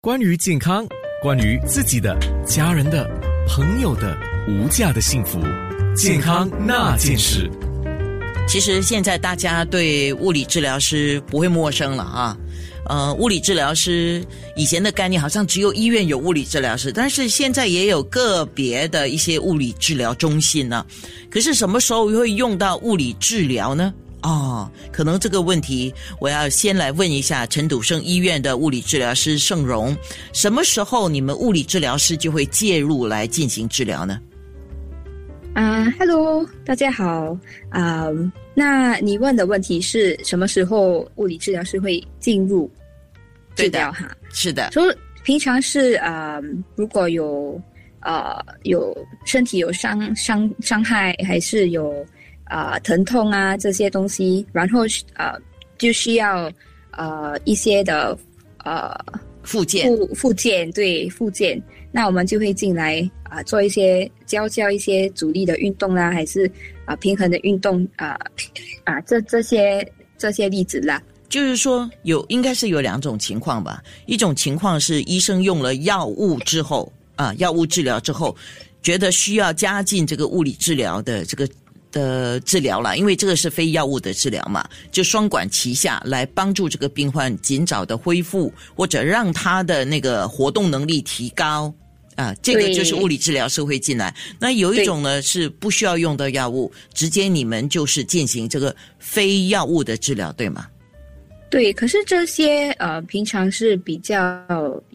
关于健康，关于自己的、家人的、朋友的无价的幸福，健康那件事。其实现在大家对物理治疗师不会陌生了啊。呃，物理治疗师以前的概念好像只有医院有物理治疗师，但是现在也有个别的一些物理治疗中心呢。可是什么时候会用到物理治疗呢？哦，可能这个问题我要先来问一下陈笃生医院的物理治疗师盛荣，什么时候你们物理治疗师就会介入来进行治疗呢？啊，Hello，大家好啊。那你问的问题是什么时候物理治疗师会进入治疗？哈，是的。说平常是啊，如果有呃有身体有伤伤伤害，还是有。啊，疼痛啊，这些东西，然后呃，就需要呃一些的呃附件，附附件对附件，那我们就会进来啊，做一些教教一些阻力的运动啦，还是啊平衡的运动啊啊这这些这些例子啦。就是说有应该是有两种情况吧，一种情况是医生用了药物之后啊，药物治疗之后，觉得需要加进这个物理治疗的这个。的治疗了，因为这个是非药物的治疗嘛，就双管齐下来帮助这个病患尽早的恢复，或者让他的那个活动能力提高啊，这个就是物理治疗是会进来。那有一种呢是不需要用到药物，直接你们就是进行这个非药物的治疗，对吗？对，可是这些呃平常是比较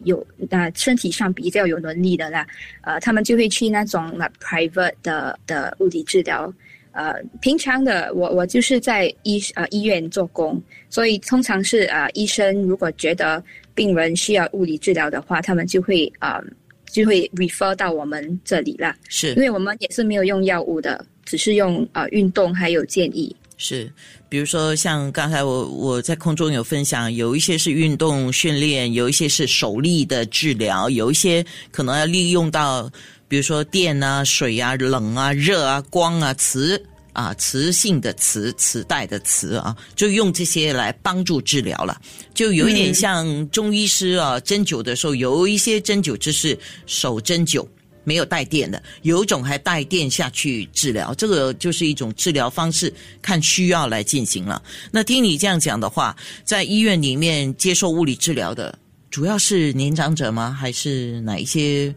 有那身体上比较有能力的啦，呃，他们就会去那种那 private 的的物理治疗。呃，平常的我我就是在医呃医院做工，所以通常是啊医生如果觉得病人需要物理治疗的话，他们就会啊就会 refer 到我们这里啦。是，因为我们也是没有用药物的，只是用呃运动还有建议。是，比如说像刚才我我在空中有分享，有一些是运动训练，有一些是手力的治疗，有一些可能要利用到。比如说电啊、水啊、冷啊、热啊、光啊、磁啊、磁性的磁、磁带的磁啊，就用这些来帮助治疗了。就有一点像中医师啊，针灸的时候，有一些针灸就是手针灸，没有带电的；有一种还带电下去治疗，这个就是一种治疗方式，看需要来进行了。那听你这样讲的话，在医院里面接受物理治疗的，主要是年长者吗？还是哪一些？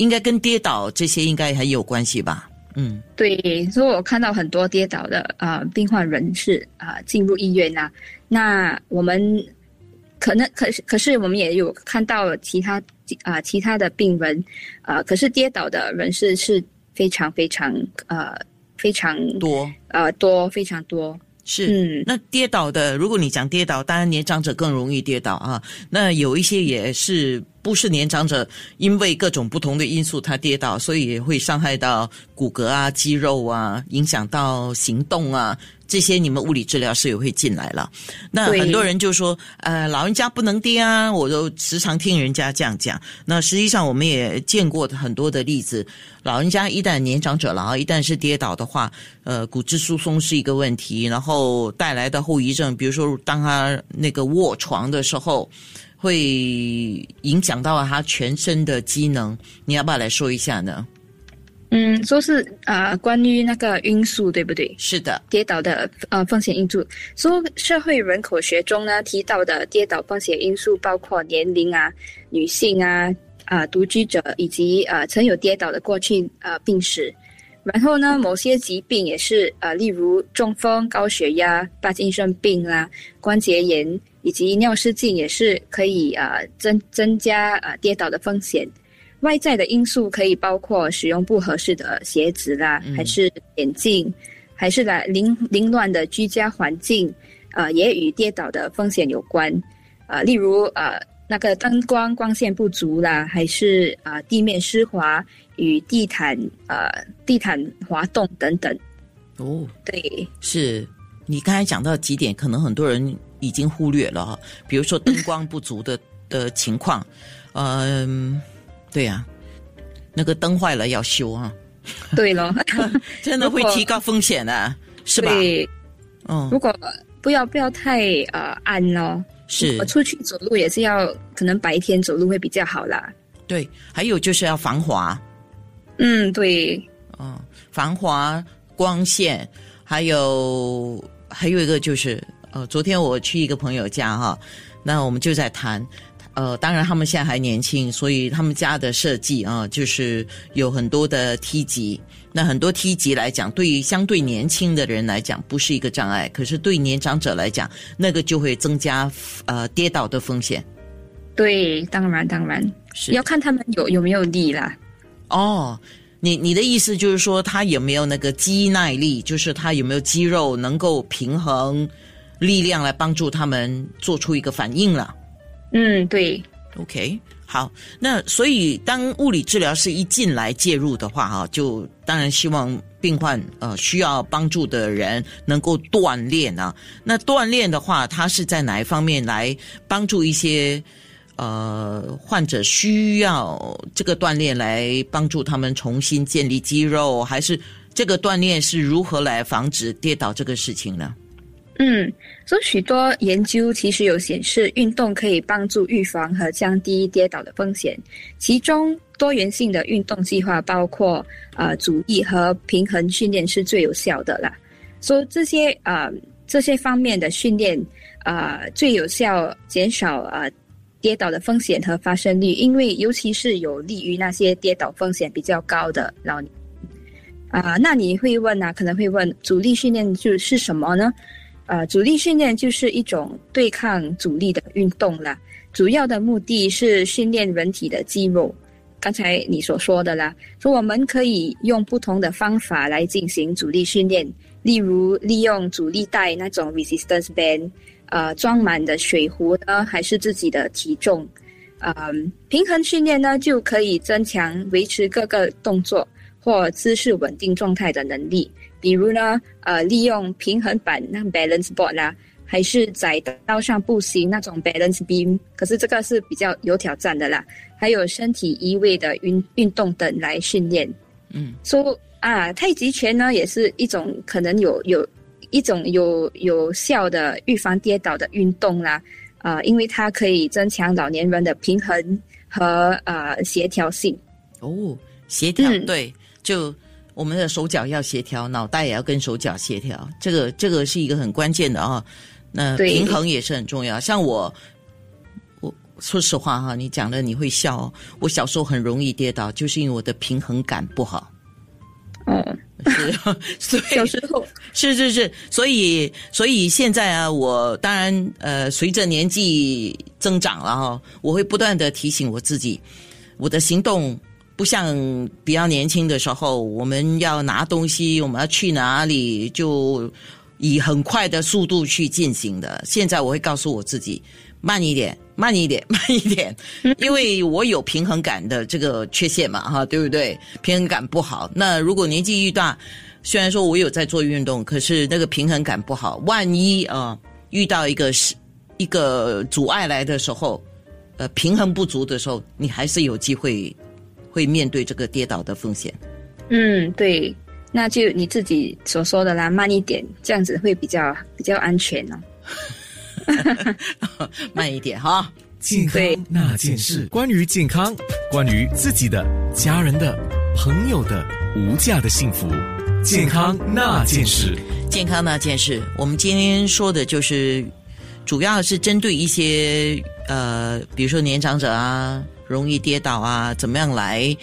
应该跟跌倒这些应该很有关系吧？嗯，对，所以我看到很多跌倒的啊病患人士啊进入医院呐，那我们可能可是可是我们也有看到其他啊其他的病人啊，可是跌倒的人士是非常非常呃非常多呃多非常多。是，嗯，那跌倒的，如果你讲跌倒，当然年长者更容易跌倒啊。那有一些也是不是年长者，因为各种不同的因素他跌倒，所以也会伤害到骨骼啊、肌肉啊，影响到行动啊。这些你们物理治疗师也会进来了，那很多人就说，呃，老人家不能跌啊，我都时常听人家这样讲。那实际上我们也见过很多的例子，老人家一旦年长者了啊，一旦是跌倒的话，呃，骨质疏松是一个问题，然后带来的后遗症，比如说当他那个卧床的时候，会影响到他全身的机能。你要不要来说一下呢？嗯，说是啊，关于那个因素，对不对？是的，跌倒的呃风险因素。说社会人口学中呢提到的跌倒风险因素包括年龄啊、女性啊、啊独居者以及呃曾有跌倒的过去呃病史。然后呢，某些疾病也是呃，例如中风、高血压、帕金森病啊、关节炎以及尿失禁也是可以呃增增加呃跌倒的风险。外在的因素可以包括使用不合适的鞋子啦，还是眼镜，还是来凌凌乱的居家环境，呃，也与跌倒的风险有关，呃，例如呃那个灯光光线不足啦，还是啊地面湿滑与地毯呃地毯滑动等等。哦，对，是你刚才讲到几点，可能很多人已经忽略了哈，比如说灯光不足的 的情况，嗯。对呀，那个灯坏了要修啊。对了，真的会提高风险的，是吧？嗯，如果不要不要太呃暗哦。是出去走路也是要，可能白天走路会比较好啦。对，还有就是要防滑，嗯，对，嗯，防滑、光线，还有还有一个就是，呃，昨天我去一个朋友家哈，那我们就在谈，呃，当然他们现在还年轻，所以他们家的设计啊，就是有很多的梯级。那很多梯级来讲，对于相对年轻的人来讲不是一个障碍，可是对年长者来讲，那个就会增加呃跌倒的风险。对，当然当然是要看他们有有没有力啦。哦，你你的意思就是说，他有没有那个肌耐力，就是他有没有肌肉能够平衡力量来帮助他们做出一个反应了嗯，对，？OK，好，那所以当物理治疗师一进来介入的话，哈，就当然希望病患呃需要帮助的人能够锻炼啊。那锻炼的话，他是在哪一方面来帮助一些？呃，患者需要这个锻炼来帮助他们重新建立肌肉，还是这个锻炼是如何来防止跌倒这个事情呢？嗯，所以许多研究其实有显示，运动可以帮助预防和降低跌倒的风险。其中，多元性的运动计划包括呃阻力和平衡训练是最有效的啦。所以这些呃这些方面的训练呃最有效减少呃跌倒的风险和发生率，因为尤其是有利于那些跌倒风险比较高的老年。啊、那你会问啊，可能会问阻力训练就是什么呢？呃，阻力训练就是一种对抗阻力的运动啦，主要的目的是训练人体的肌肉。刚才你所说的啦，说我们可以用不同的方法来进行阻力训练，例如利用阻力带那种 resistance band，呃，装满的水壶呢，还是自己的体重。呃，平衡训练呢，就可以增强维持各个动作或姿势稳定状态的能力。比如呢，呃，利用平衡板那 balance board 啦，还是在道上步行那种 balance beam，可是这个是比较有挑战的啦。还有身体移位的运运动等来训练。嗯，说、啊，太极拳呢也是一种可能有有一种有有效的预防跌倒的运动啦。啊，因为它可以增强老年人的平衡和呃协调性。哦，协调、嗯对，就我们的手脚要协调，脑袋也要跟手脚协调，这个这个是一个很关键的啊。那平衡也是很重要。像我，我说实话哈，你讲了你会笑、哦，我小时候很容易跌倒，就是因为我的平衡感不好。嗯，是，所以小时候是是是，所以所以现在啊，我当然呃，随着年纪增长了哈，我会不断的提醒我自己，我的行动不像比较年轻的时候，我们要拿东西，我们要去哪里就以很快的速度去进行的。现在我会告诉我自己，慢一点，慢一点，慢一点，因为我有平衡感的这个缺陷嘛，哈，对不对？平衡感不好，那如果年纪愈大，虽然说我有在做运动，可是那个平衡感不好，万一啊、呃遇到一个是一个阻碍来的时候，呃，平衡不足的时候，你还是有机会会面对这个跌倒的风险。嗯，对，那就你自己所说的啦，慢一点，这样子会比较比较安全哦。慢一点哈。健康那件事，关于健康，关于自己的、家人的、朋友的无价的幸福，健康那件事。健康那件事，我们今天说的就是，主要是针对一些呃，比如说年长者啊，容易跌倒啊，怎么样来，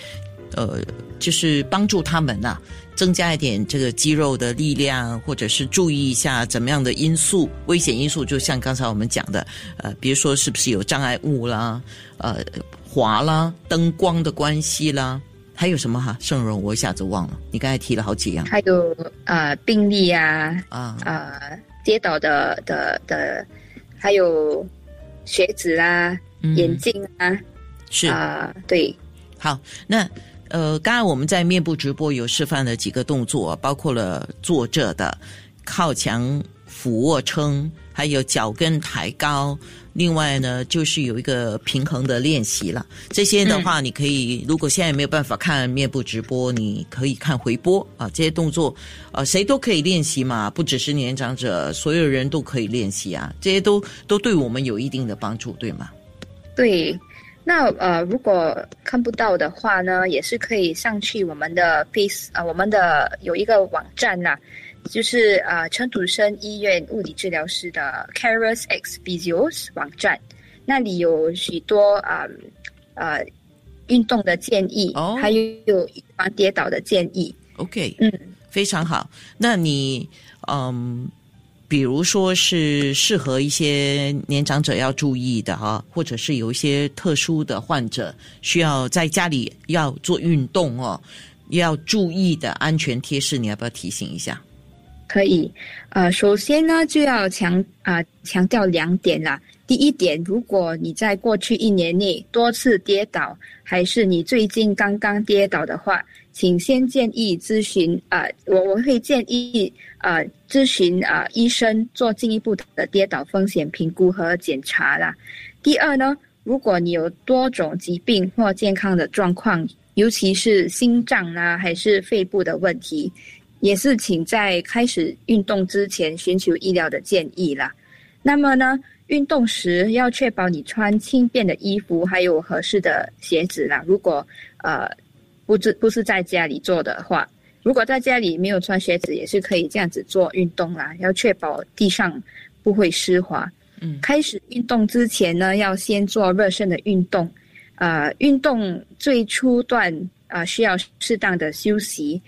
呃，就是帮助他们呐、增加一点这个肌肉的力量，或者是注意一下怎么样的因素、危险因素，就像刚才我们讲的，呃，比如说是不是有障碍物啦，呃，滑啦，灯光的关系啦，还有什么哈？盛荣，我一下子忘了，你刚才提了好几样还有呃病例啊，啊。呃跌倒的的的，还有鞋子啊、嗯眼镜啊，是啊、对，好，那呃，刚才我们在面部直播有示范了几个动作，包括了坐着的、靠墙俯卧撑，还有脚跟抬高。另外呢，就是有一个平衡的练习了。这些的话，你可以如果现在没有办法看面部直播，你可以看回播啊。这些动作，呃，谁都可以练习嘛，不只是年长者，所有人都可以练习啊。这些都都对我们有一定的帮助，对吗？对。那呃，如果看不到的话呢，也是可以上去我们的 Face 啊，我们的有一个网站呐。就是呃，陈土生医院物理治疗师的 Caris X Physios 网站，那里有许多啊呃运动的建议，还有有防跌倒的建议。OK，嗯，非常好。那你嗯，比如说是适合一些年长者要注意的哈，或者是有一些特殊的患者需要在家里要做运动哦，要注意的安全贴士，你要不要提醒一下？可以，呃，首先呢就要强啊强调两点啦。第一点，如果你在过去一年内多次跌倒，还是你最近刚刚跌倒的话，请先建议咨询啊，我我会建议啊咨询啊医生做进一步的跌倒风险评估和检查啦。第二呢，如果你有多种疾病或健康的状况，尤其是心脏啊还是肺部的问题。也是，请在开始运动之前寻求医疗的建议啦。那么呢，运动时要确保你穿轻便的衣服，还有合适的鞋子啦。如果呃不是不是在家里做的话，如果在家里没有穿鞋子，也是可以这样子做运动啦。要确保地上不会湿滑。嗯，开始运动之前呢，要先做热身的运动。呃，运动最初段啊，需要适当的休息。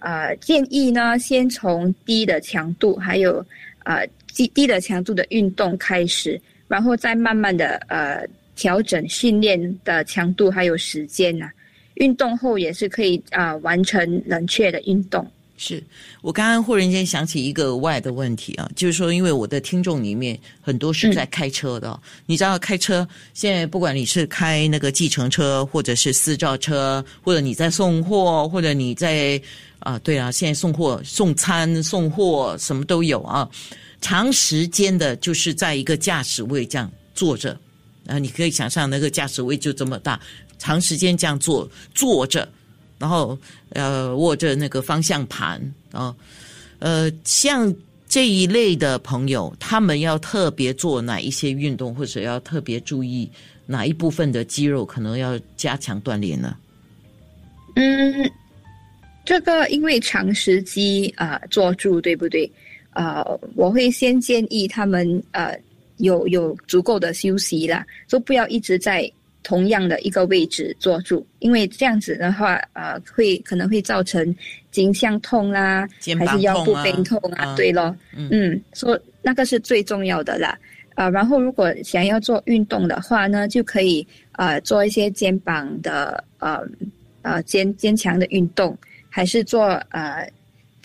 呃，建议呢，先从低的强度，还有呃低低的强度的运动开始，然后再慢慢的呃调整训练的强度还有时间呐。运动后也是可以啊完成冷却的运动。是我刚刚忽然间想起一个外的问题啊，就是说，因为我的听众里面很多是在开车的，你知道开车现在不管你是开那个计程车，或者是私照车，或者你在送货，或者你在。啊，对啊，现在送货、送餐、送货什么都有啊。长时间的，就是在一个驾驶位这样坐着，啊，你可以想象那个驾驶位就这么大，长时间这样坐坐着，然后呃握着那个方向盘啊，呃，像这一类的朋友，他们要特别做哪一些运动，或者要特别注意哪一部分的肌肉可能要加强锻炼呢？嗯。这个因为长时机啊坐住，对不对？啊，我会先建议他们呃有有足够的休息啦，就不要一直在同样的一个位置坐住，因为这样子的话，呃，会可能会造成颈项痛啦，还是腰部背痛啊？对咯，嗯，说那个是最重要的啦。啊，然后如果想要做运动的话呢，就可以呃做一些肩膀的呃呃坚坚强的运动。还是做呃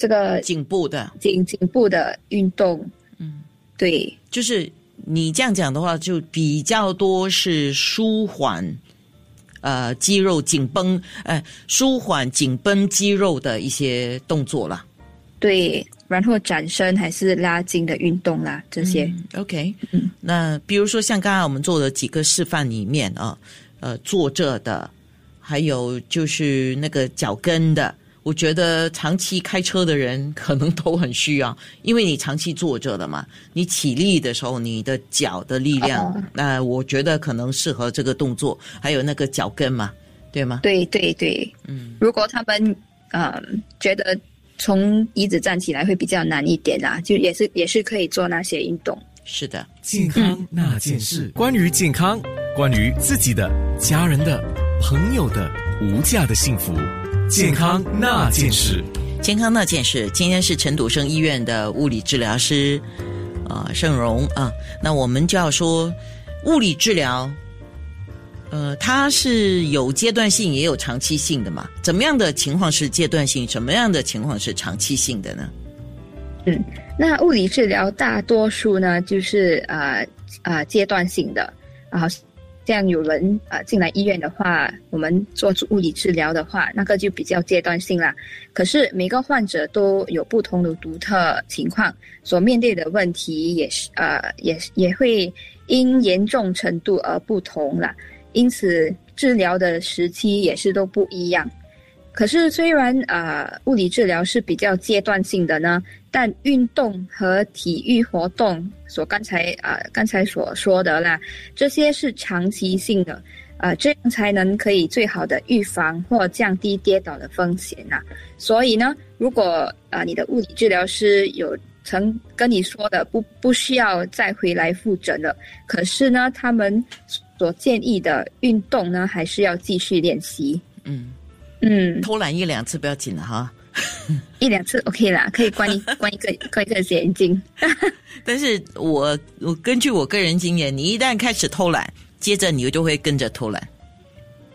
这个颈部的颈颈部的运动，嗯，对，就是你这样讲的话，就比较多是舒缓呃肌肉紧绷，呃舒缓紧绷肌肉的一些动作啦。对，然后展身还是拉筋的运动啦，这些。OK，嗯，那比如说像刚刚我们做的几个示范里面啊，呃坐着的，还有就是那个脚跟的。我觉得长期开车的人可能都很需要，因为你长期坐着的嘛，你起立的时候，你的脚的力量，那我觉得可能适合这个动作，还有那个脚跟嘛，对吗？对对对，嗯，如果他们呃觉得从椅子站起来会比较难一点啊，就也是也是可以做那些运动。是的，健康那件事，关于健康，关于自己的、家人的、朋友的无价的幸福。健康那件事，健康那件事。今天是陈笃生医院的物理治疗师，啊，盛荣啊。那我们就要说，物理治疗，呃，它是有阶段性也有长期性的嘛？怎么样的情况是阶段性？什么样的情况是长期性的呢？嗯，那物理治疗大多数呢，就是呃呃阶段性的啊。像有人啊进来医院的话，我们做物理治疗的话，那个就比较阶段性啦。可是每个患者都有不同的独特情况，所面对的问题也是呃也也会因严重程度而不同啦。因此治疗的时期也是都不一样。可是虽然呃物理治疗是比较阶段性的呢，但运动和体育活动所刚才啊刚才所说的啦，这些是长期性的，呃这样才能可以最好的预防或降低跌倒的风险呐。所以呢，如果啊你的物理治疗师有曾跟你说的不不需要再回来复诊了，可是呢他们所建议的运动呢还是要继续练习。嗯。嗯，偷懒一两次不要紧了哈，一两次 OK 啦，可以关一 关一个关一个眼睛。但是我我根据我个人经验，你一旦开始偷懒，接着你就会跟着偷懒，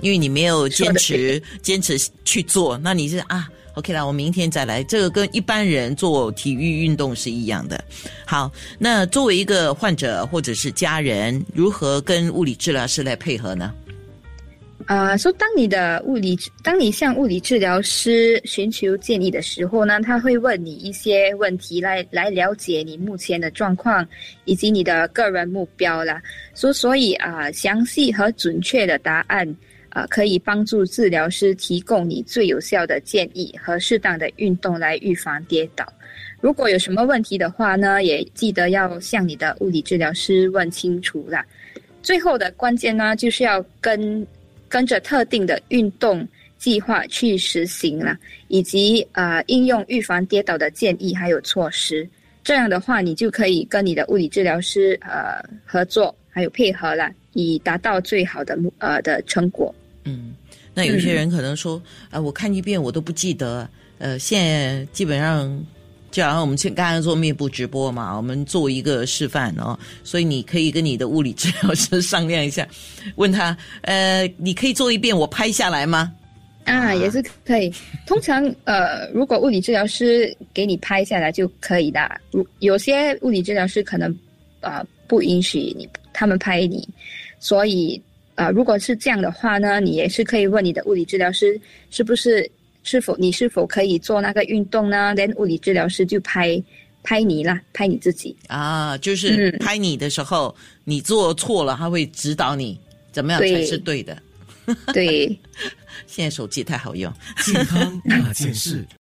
因为你没有坚持坚持去做。那你是啊，OK 啦，我明天再来。这个跟一般人做体育运动是一样的。好，那作为一个患者或者是家人，如何跟物理治疗师来配合呢？啊，说当你的物理，当你向物理治疗师寻求建议的时候呢，他会问你一些问题来来了解你目前的状况以及你的个人目标啦。所所以啊，详细和准确的答案啊，可以帮助治疗师提供你最有效的建议和适当的运动来预防跌倒。如果有什么问题的话呢，也记得要向你的物理治疗师问清楚啦。最后的关键呢，就是要跟。跟着特定的运动计划去实行了，以及呃应用预防跌倒的建议还有措施，这样的话你就可以跟你的物理治疗师呃合作还有配合了，以达到最好的呃的成果。嗯，那有些人可能说啊，我看一遍我都不记得，呃，现基本上。就好像我们去刚刚做面部直播嘛，我们做一个示范哦，所以你可以跟你的物理治疗师商量一下，问他，呃，你可以做一遍，我拍下来吗？啊，也是可以。通常，呃，如果物理治疗师给你拍下来就可以的。如有些物理治疗师可能啊不允许你他们拍你，所以啊，如果是这样的话呢，你也是可以问你的物理治疗师是不是。是否你是否可以做那个运动呢？连物理治疗师就拍拍你啦，拍你自己啊，就是拍你的时候，你做错了，他会指导你怎么样才是对的。对，现在手机太好用，健康那件事。